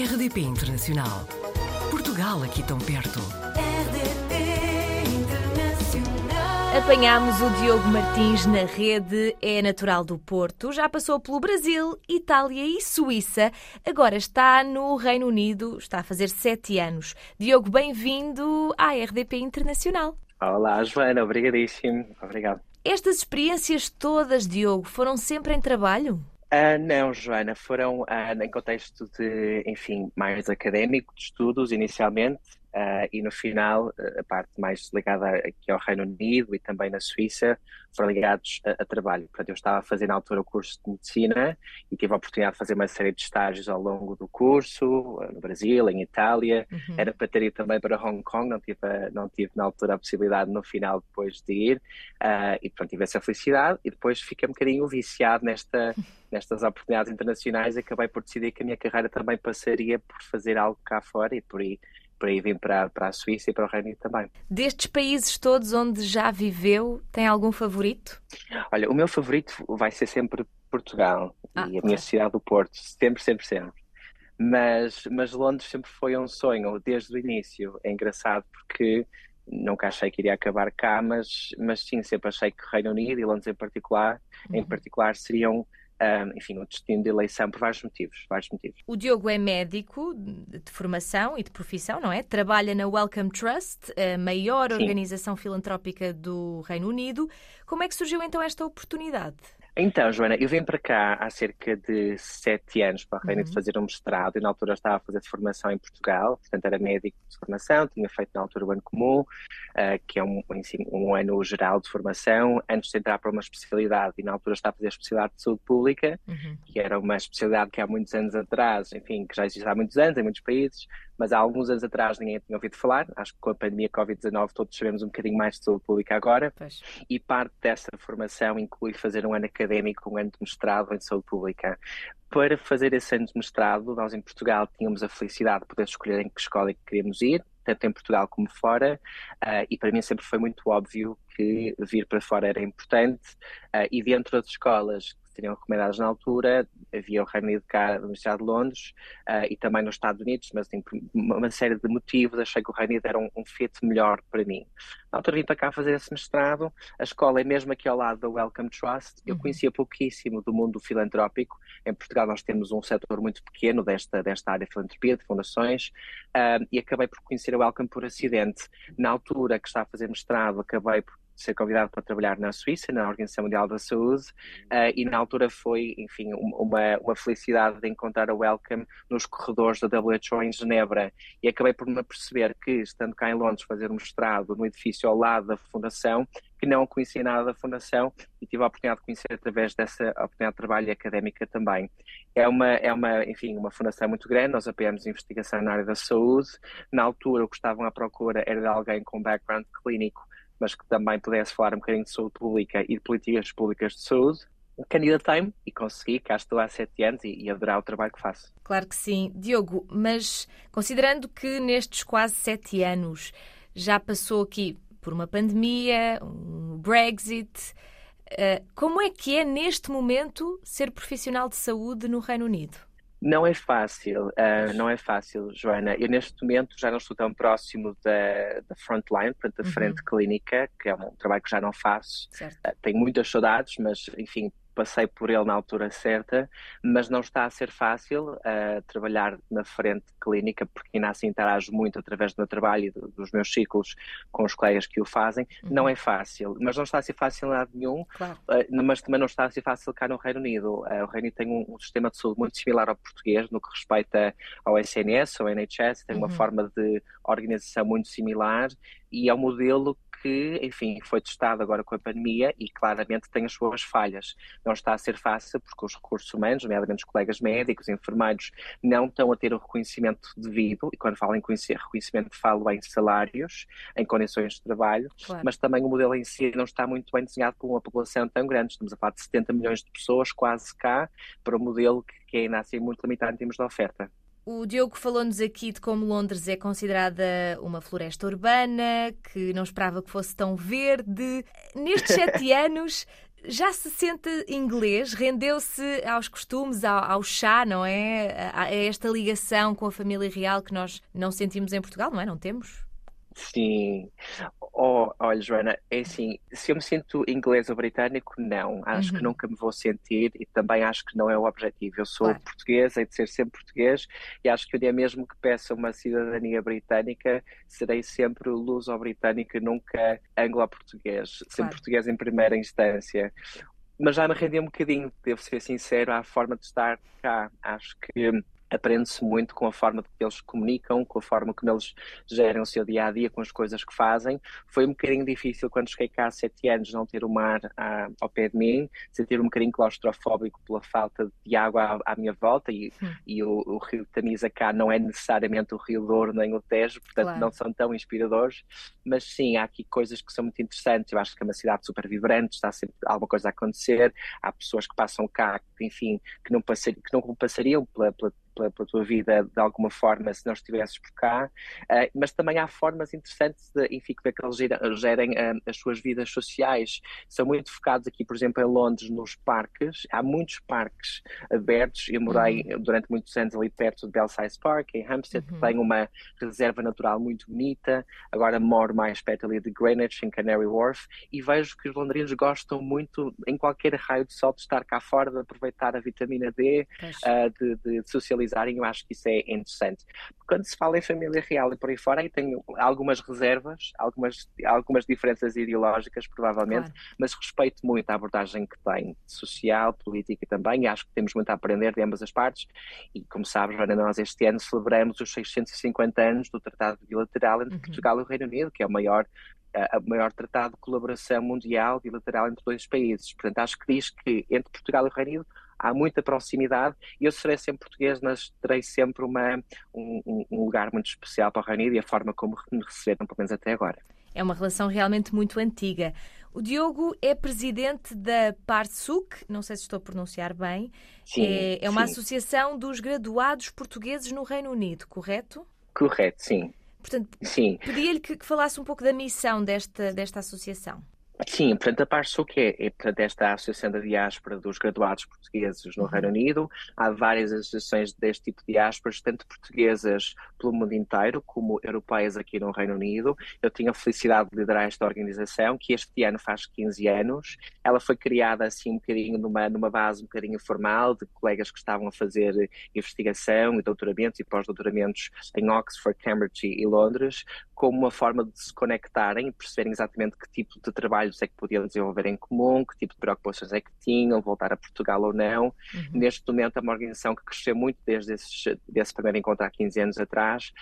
RDP Internacional. Portugal aqui tão perto. RDP Internacional. Apanhámos o Diogo Martins na rede, é natural do Porto, já passou pelo Brasil, Itália e Suíça, agora está no Reino Unido, está a fazer sete anos. Diogo, bem-vindo à RDP Internacional. Olá, Joana, obrigadíssimo. Obrigado. Estas experiências todas, Diogo, foram sempre em trabalho? Ah, não, Joana, foram ah, em contexto de, enfim, mais académico, de estudos inicialmente, ah, e no final, a parte mais ligada aqui ao Reino Unido e também na Suíça, foram ligados a, a, trabalho. Portanto, eu estava a fazer na altura o curso de medicina e tive a oportunidade de fazer uma série de estágios ao longo do curso, no Brasil, em Itália. Uhum. Era para ter ido também para Hong Kong, não tive, não tive na altura a possibilidade no final depois de ir. Uh, e pronto, tive essa felicidade e depois fiquei um bocadinho viciado nesta, nestas oportunidades internacionais. Acabei por decidir que a minha carreira também passaria por fazer algo cá fora e por aí por aí vim para, para a Suíça e para o Reino Unido também. Destes países todos onde já viveu, tem algum favorito? Olha, o meu favorito vai ser sempre Portugal ah, e a minha cidade do Porto, sempre, sempre, sempre. Mas, mas Londres sempre foi um sonho, desde o início. É engraçado porque nunca achei que iria acabar cá, mas, mas sim, sempre achei que o Reino Unido e Londres em particular, uhum. em particular seriam um, enfim, o destino de eleição por vários motivos, vários motivos. O Diogo é médico de formação e de profissão, não é? Trabalha na Wellcome Trust, a maior Sim. organização filantrópica do Reino Unido. Como é que surgiu então esta oportunidade? Então, Joana, eu vim para cá há cerca de sete anos para o Reino uhum. de fazer um mestrado e na altura estava a fazer formação em Portugal, portanto era médico de formação, tinha feito na altura o ano comum, uh, que é um, um ano geral de formação, antes de entrar para uma especialidade e na altura estava a fazer a especialidade de saúde pública, uhum. que era uma especialidade que há muitos anos atrás, enfim, que já existe há muitos anos em muitos países, mas há alguns anos atrás ninguém tinha ouvido falar. Acho que com a pandemia Covid-19 todos sabemos um bocadinho mais de saúde pública agora. Pois. E parte dessa formação inclui fazer um ano académico, um ano de mestrado em saúde pública. Para fazer esse ano de mestrado, nós em Portugal tínhamos a felicidade de poder escolher em que escola é que queríamos ir, tanto em Portugal como fora, uh, e para mim sempre foi muito óbvio que vir para fora era importante, uh, e dentro das escolas seriam recomendadas na altura. Havia o Reino Unido cá, na Universidade de Londres uh, e também nos Estados Unidos, mas tem uma série de motivos achei que o Reino Unido era um, um fit melhor para mim. Na altura vim para cá fazer esse mestrado. A escola é mesmo aqui ao lado da Welcome Trust. Eu uhum. conhecia pouquíssimo do mundo filantrópico. Em Portugal nós temos um setor muito pequeno desta, desta área de filantropia, de fundações, uh, e acabei por conhecer a Welcome por acidente. Na altura que estava a fazer mestrado, acabei por ser convidado para trabalhar na Suíça, na Organização Mundial da Saúde, uh, e na altura foi, enfim, uma, uma felicidade de encontrar a Welcome nos corredores da WHO em Genebra. E acabei por me aperceber que, estando cá em Londres, fazer um mestrado no edifício ao lado da Fundação, que não conhecia nada da Fundação e tive a oportunidade de conhecer através dessa oportunidade de trabalho académica também. É uma, é uma, enfim, uma fundação muito grande, nós apoiamos investigação na área da saúde. Na altura, o que estavam à procura era de alguém com background clínico mas que também pudesse falar um bocadinho de saúde pública e de políticas públicas de saúde. Candidatei-me e consegui, cá estou há sete anos e, e adorar o trabalho que faço. Claro que sim. Diogo, mas considerando que nestes quase sete anos já passou aqui por uma pandemia, um Brexit, eh, como é que é neste momento ser profissional de saúde no Reino Unido? Não é fácil, uh, não é fácil, Joana. Eu neste momento já não estou tão próximo da, da frontline, portanto, da uhum. frente clínica, que é um trabalho que já não faço. Uh, tenho muitas saudades, mas enfim, passei por ele na altura certa, mas não está a ser fácil uh, trabalhar na frente clínica, porque ainda assim interajo muito através do meu trabalho e do, dos meus ciclos com os colegas que o fazem. Uhum. Não é fácil, mas não está a ser fácil em lado nenhum, claro. uh, mas também não está a ser fácil cá no Reino Unido. Uh, o Reino Unido tem um, um, sistema de saúde muito similar ao português no que respeita ao SNS, ao NHS, tem uhum. uma forma de organização muito similar e é um modelo que, enfim, foi testado agora com a pandemia e claramente tem as suas falhas. Não está a ser fácil porque os recursos humanos, nomeadamente os colegas médicos, enfermeiros, não estão a ter o reconhecimento devido, e quando falo em reconhecimento falo em salários, em condições de trabalho, claro. mas também o modelo em si não está muito bem desenhado por uma população tão grande. Estamos a falar de 70 milhões de pessoas, quase cá, para um modelo que ainda assim é muito limitado em termos de oferta. O Diogo falou-nos aqui de como Londres é considerada uma floresta urbana, que não esperava que fosse tão verde. Nestes sete anos, já se sente inglês? Rendeu-se aos costumes, ao, ao, chá, não é? A, a esta ligação com a família real que nós não sentimos em Portugal, não é? Não temos? Sim. Oh, olha, Joana, é assim, se eu me sinto inglês ou britânico, não. Acho uhum. que nunca me vou sentir e também acho que não é o objetivo. Eu sou claro. português, hei de ser sempre português e acho que o dia mesmo que peça uma cidadania britânica, serei sempre luso-britânico e nunca anglo-português. Claro. Sempre português em primeira instância mas já me rendi um bocadinho, devo ser sincero, à forma de estar cá. Acho que aprende-se muito com a forma que eles comunicam, com a forma como eles gerem o seu dia a dia, com as coisas que fazem. Foi um bocadinho difícil quando cheguei cá há sete anos não ter o mar à, ao pé de mim, sentir um bocadinho claustrofóbico pela falta de água à, à minha volta e, e o, o, rio Tamisa cá não é necessariamente o Rio Douro nem o Tejo, portanto claro. não são tão inspiradores, mas sim, há aqui coisas que são muito interessantes. Eu acho que é uma cidade super vibrante, está sempre alguma coisa a acontecer, há pessoas que passam cá, enfim, que não, passar, que não passariam pela, pela pela, pela, tua vida de alguma forma se não estivesses por cá, uh, mas também há formas interessantes de, enfim, que eles gerem uh, as suas vidas sociais. São muito focados aqui, por exemplo, em Londres, nos parques. Há muitos parques abertos. Eu morei uhum. durante muitos anos ali perto de Belsize Park, em Hampstead, uhum. que tem uma reserva natural muito bonita. Agora moro mais perto ali de Greenwich, em Canary Wharf, e vejo que os londrinos gostam muito, em qualquer raio de sol, de estar cá fora, de aproveitar a vitamina D, uh, de, de socializar utilizarem, eu acho que isso é interessante. Quando se fala em família real e por aí fora, aí tenho algumas reservas, algumas, algumas diferenças ideológicas, provavelmente, claro. mas respeito muito a abordagem que tem, social, política também, e acho que temos muito a aprender de ambas as partes. E como sabes, Joana, nós este ano celebramos os 650 anos do Tratado Bilateral entre uhum. Portugal e o Reino Unido, que é o maior a maior tratado de colaboração mundial bilateral entre dois países. Portanto, acho que diz que entre Portugal e o Reino Unido há muita proximidade e eu serei sempre português, mas terei sempre uma, um, um lugar muito especial para o Reino Unido e a forma como me receberam, pelo menos até agora. É uma relação realmente muito antiga. O Diogo é presidente da PARSUC, não sei se estou a pronunciar bem. Sim, é, é uma sim. associação dos graduados portugueses no Reino Unido, correto? Correto, sim. Portanto, pedia-lhe que, que, falasse um pouco da missão desta, desta associação. Sim, portanto, a PARSUC é, é portanto, esta Associação da Diáspora dos Graduados Portugueses no Reino uhum. Unido. Há várias associações deste tipo de diásporas, tanto portuguesas pelo mundo inteiro, como europeias aqui no Reino Unido. Eu tinha a felicidade de liderar esta organização, que este ano faz 15 anos. Ela foi criada assim um bocadinho numa, numa base um bocadinho formal, de colegas que estavam a fazer investigação e doutoramentos e pós-doutoramentos em Oxford, Cambridge e Londres, como uma forma de se conectarem e perceberem exatamente que tipo de trabalhos é que podiam desenvolver em comum, que tipo de preocupações é que tinham, voltar a Portugal ou não. Uhum. Neste momento é uma organização que cresceu muito desde esse, desse primeiro encontro há 15 anos atrás.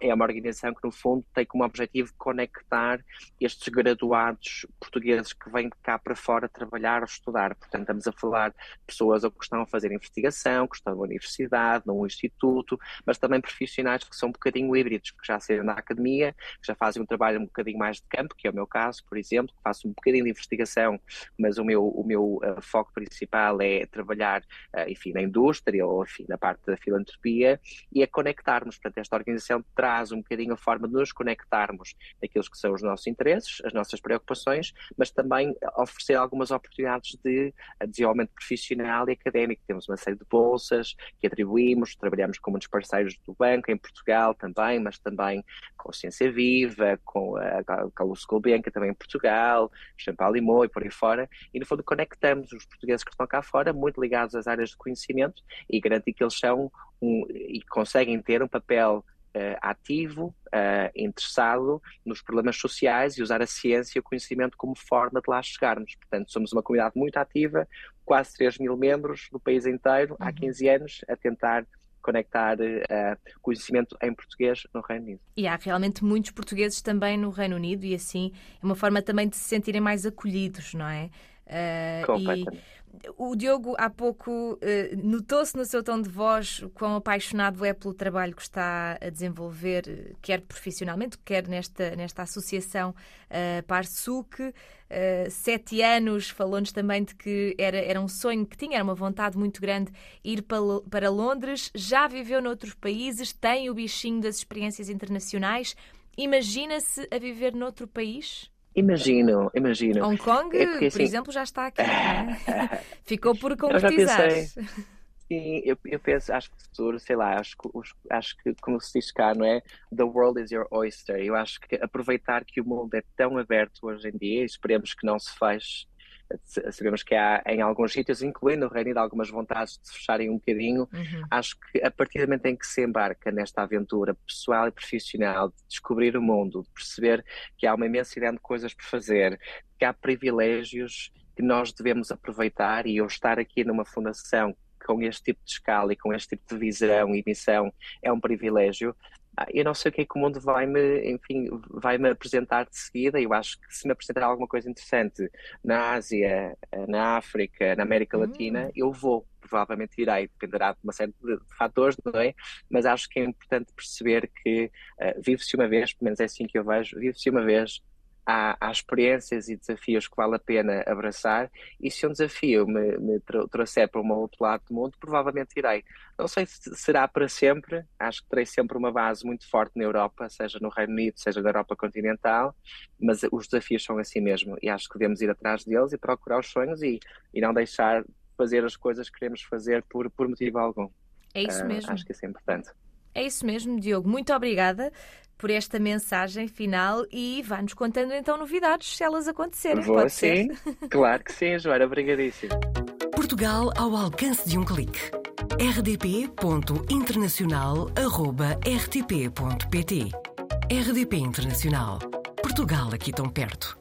É uma organização que, no fundo, tem como objetivo conectar estes graduados portugueses que vêm cá para fora trabalhar ou estudar. Portanto, estamos a falar de pessoas que estão a fazer investigação, que estão na universidade, num instituto, mas também profissionais que são um bocadinho híbridos, que já saíram da academia que já fazem um trabalho um bocadinho mais de campo, que é o meu caso, por exemplo, que faço um bocadinho de investigação, mas o meu, o meu uh, foco principal é trabalhar, uh, enfim, na indústria ou, enfim, na parte da filantropia e a conectarmos. Portanto, esta organização traz um bocadinho a forma de nos conectarmos naqueles que são os nossos interesses, as nossas preocupações, mas também oferecer algumas oportunidades de desenvolvimento profissional e académico. Temos uma série de bolsas que atribuímos, trabalhamos com muitos parceiros do banco em Portugal também, mas também com ciência Viva, com a Carlos Gulbenkian também em Portugal, Champalimau e por aí fora, e no fundo conectamos os portugueses que estão cá fora, muito ligados às áreas de conhecimento, e garantir que eles são um, e conseguem ter um papel Uh, ativo, uh, interessado nos problemas sociais e usar a ciência e o conhecimento como forma de lá chegarmos. Portanto, somos uma comunidade muito ativa, quase 3 mil membros no país inteiro, uhum. há 15 anos, a tentar conectar uh, conhecimento em português no Reino Unido. E há realmente muitos portugueses também no Reino Unido e assim é uma forma também de se sentirem mais acolhidos, não é? Uh, Completamente. E o Diogo, há pouco, eh, notou-se no seu tom de voz quão apaixonado é pelo trabalho que está a desenvolver, quer profissionalmente, quer nesta, nesta associação uh, PARSUC. Uh, sete anos, falou-nos também de que era, era um sonho que tinha, era uma vontade muito grande ir para, para Londres. Já viveu noutros países, tem o bichinho das experiências internacionais. Imagina-se a viver noutro país? Imagino, imagino. Hong Kong, É porque, por assim, exemplo, já está aqui. é? Ficou por Eu já concretizar. pensei. Sim, eu, eu penso, acho que o futuro, sei lá, acho que, acho que, como se diz cá, não é? The world is your oyster. Eu acho que aproveitar que o mundo é tão aberto hoje em dia, esperemos que não se feche. Sabemos que há em alguns sítios, incluindo o Reino Unido, algumas vontades de se fecharem um bocadinho. Uhum. Acho que a partir do momento em que se embarca nesta aventura pessoal e profissional, de descobrir o mundo, de perceber que há uma imensidade de coisas por fazer, que há privilégios que nós devemos aproveitar, e eu estar aqui numa fundação com este tipo de escala e com este tipo de visão e missão é um privilégio. Ah, Eu não sei o que é que o mundo vai me, enfim, vai me apresentar de seguida. Eu acho que se me apresentar alguma coisa interessante na Ásia, eh, na África, na América Hum. Latina, eu vou, provavelmente irei, dependerá de uma série de fatores, não é? Mas acho que é importante perceber que eh, vive-se uma vez, pelo menos é assim que eu vejo, vive-se uma vez. Há, há experiências e desafios que vale a pena abraçar, e se um desafio me, me tro- trouxer para um outro lado do mundo, provavelmente irei. Não sei se será para sempre, acho que terei sempre uma base muito forte na Europa, seja no Reino Unido, seja na Europa continental, mas os desafios são assim mesmo, e acho que devemos ir atrás deles e procurar os sonhos e, e não deixar de fazer as coisas que queremos fazer por, por motivo algum. É isso Ah, mesmo. Acho que isso é importante. É isso mesmo, Diogo. Muito obrigada por esta mensagem final e vá-nos contando então novidades se elas acontecerem. Vou Pode ser? sim, claro que sim, Joana, obrigadíssimo. Portugal ao alcance de um clique. rdp.internacional.rtp.pt RDP Internacional. Portugal aqui tão perto.